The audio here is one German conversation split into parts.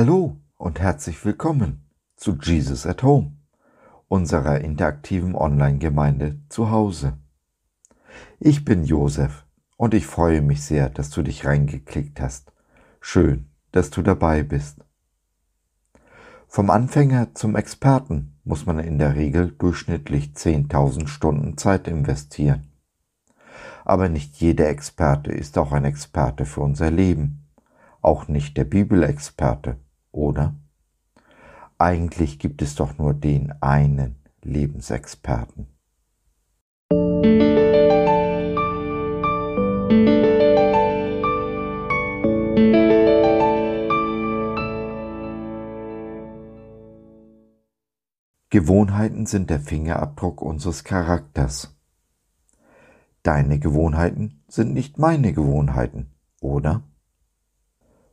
Hallo und herzlich willkommen zu Jesus at Home, unserer interaktiven Online-Gemeinde zu Hause. Ich bin Josef und ich freue mich sehr, dass du dich reingeklickt hast. Schön, dass du dabei bist. Vom Anfänger zum Experten muss man in der Regel durchschnittlich 10.000 Stunden Zeit investieren. Aber nicht jeder Experte ist auch ein Experte für unser Leben auch nicht der Bibelexperte, oder? Eigentlich gibt es doch nur den einen Lebensexperten. Gewohnheiten sind der Fingerabdruck unseres Charakters. Deine Gewohnheiten sind nicht meine Gewohnheiten, oder?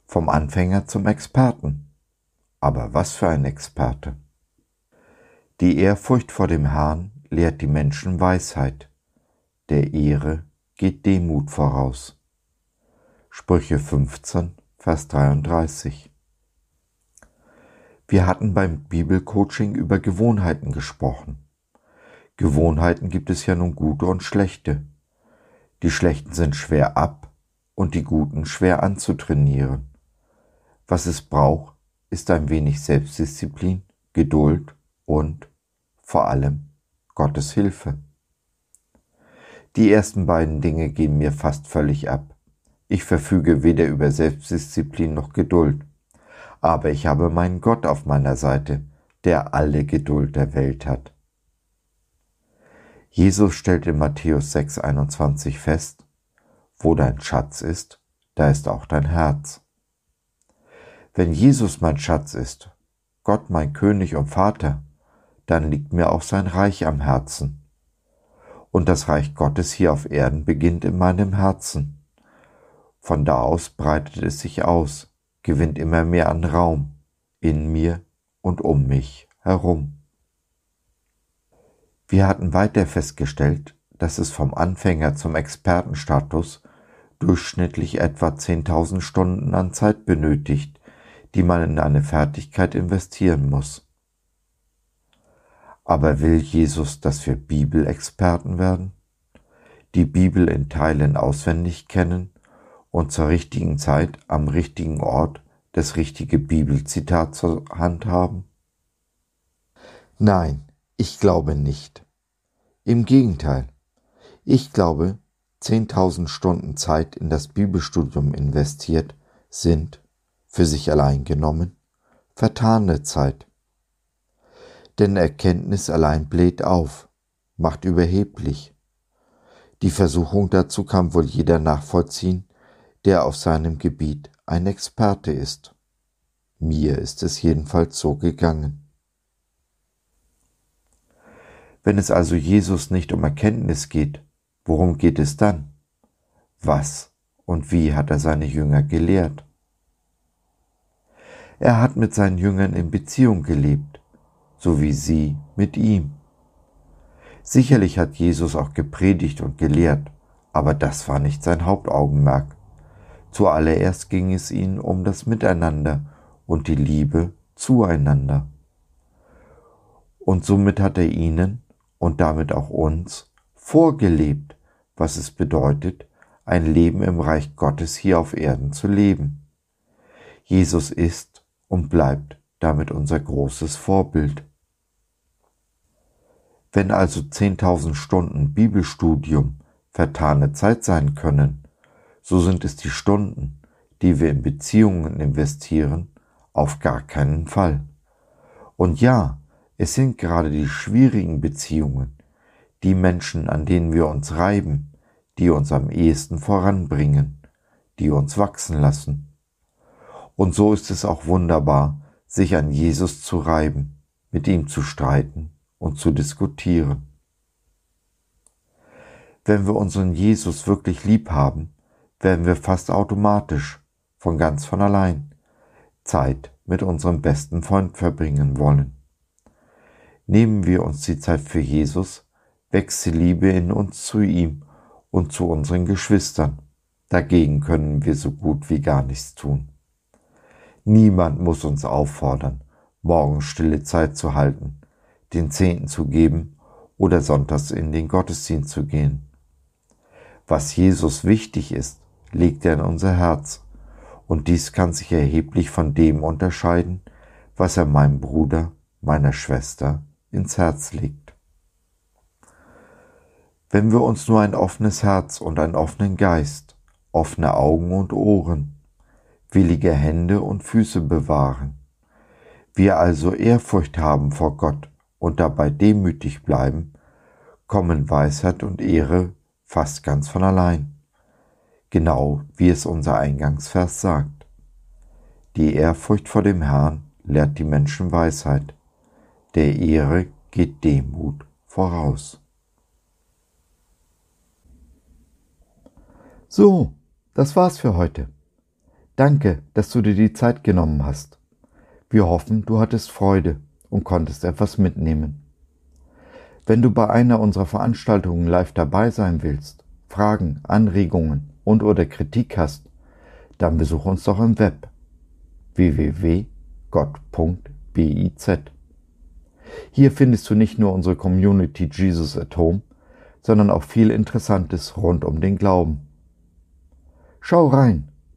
Vom Anfänger zum Experten. Aber was für ein Experte. Die Ehrfurcht vor dem Herrn lehrt die Menschen Weisheit. Der Ehre geht Demut voraus. Sprüche 15, Vers 33. Wir hatten beim Bibelcoaching über Gewohnheiten gesprochen. Gewohnheiten gibt es ja nun gute und schlechte. Die schlechten sind schwer ab und die guten schwer anzutrainieren. Was es braucht, ist ein wenig Selbstdisziplin, Geduld und vor allem Gottes Hilfe. Die ersten beiden Dinge gehen mir fast völlig ab. Ich verfüge weder über Selbstdisziplin noch Geduld, aber ich habe meinen Gott auf meiner Seite, der alle Geduld der Welt hat. Jesus stellt in Matthäus 6,21 fest, wo dein Schatz ist, da ist auch dein Herz. Wenn Jesus mein Schatz ist, Gott mein König und Vater, dann liegt mir auch sein Reich am Herzen. Und das Reich Gottes hier auf Erden beginnt in meinem Herzen. Von da aus breitet es sich aus, gewinnt immer mehr an Raum, in mir und um mich herum. Wir hatten weiter festgestellt, dass es vom Anfänger zum Expertenstatus durchschnittlich etwa 10.000 Stunden an Zeit benötigt, die man in eine Fertigkeit investieren muss. Aber will Jesus, dass wir Bibelexperten werden? Die Bibel in Teilen auswendig kennen und zur richtigen Zeit am richtigen Ort das richtige Bibelzitat zur Hand haben? Nein, ich glaube nicht. Im Gegenteil, ich glaube, 10.000 Stunden Zeit in das Bibelstudium investiert sind für sich allein genommen, vertane Zeit. Denn Erkenntnis allein bläht auf, macht überheblich. Die Versuchung dazu kann wohl jeder nachvollziehen, der auf seinem Gebiet ein Experte ist. Mir ist es jedenfalls so gegangen. Wenn es also Jesus nicht um Erkenntnis geht, worum geht es dann? Was und wie hat er seine Jünger gelehrt? Er hat mit seinen Jüngern in Beziehung gelebt, so wie sie mit ihm. Sicherlich hat Jesus auch gepredigt und gelehrt, aber das war nicht sein Hauptaugenmerk. Zuallererst ging es ihnen um das Miteinander und die Liebe zueinander. Und somit hat er ihnen und damit auch uns vorgelebt, was es bedeutet, ein Leben im Reich Gottes hier auf Erden zu leben. Jesus ist und bleibt damit unser großes Vorbild. Wenn also 10.000 Stunden Bibelstudium vertane Zeit sein können, so sind es die Stunden, die wir in Beziehungen investieren, auf gar keinen Fall. Und ja, es sind gerade die schwierigen Beziehungen, die Menschen, an denen wir uns reiben, die uns am ehesten voranbringen, die uns wachsen lassen. Und so ist es auch wunderbar, sich an Jesus zu reiben, mit ihm zu streiten und zu diskutieren. Wenn wir unseren Jesus wirklich lieb haben, werden wir fast automatisch, von ganz von allein, Zeit mit unserem besten Freund verbringen wollen. Nehmen wir uns die Zeit für Jesus, wächst die Liebe in uns zu ihm und zu unseren Geschwistern. Dagegen können wir so gut wie gar nichts tun. Niemand muss uns auffordern, morgen stille Zeit zu halten, den Zehnten zu geben oder sonntags in den Gottesdienst zu gehen. Was Jesus wichtig ist, legt er in unser Herz, und dies kann sich erheblich von dem unterscheiden, was er meinem Bruder, meiner Schwester ins Herz legt. Wenn wir uns nur ein offenes Herz und einen offenen Geist, offene Augen und Ohren, willige Hände und Füße bewahren, wir also Ehrfurcht haben vor Gott und dabei demütig bleiben, kommen Weisheit und Ehre fast ganz von allein, genau wie es unser Eingangsvers sagt. Die Ehrfurcht vor dem Herrn lehrt die Menschen Weisheit, der Ehre geht Demut voraus. So, das war's für heute. Danke, dass du dir die Zeit genommen hast. Wir hoffen, du hattest Freude und konntest etwas mitnehmen. Wenn du bei einer unserer Veranstaltungen live dabei sein willst, Fragen, Anregungen und oder Kritik hast, dann besuch uns doch im Web www.gott.biz. Hier findest du nicht nur unsere Community Jesus at Home, sondern auch viel Interessantes rund um den Glauben. Schau rein,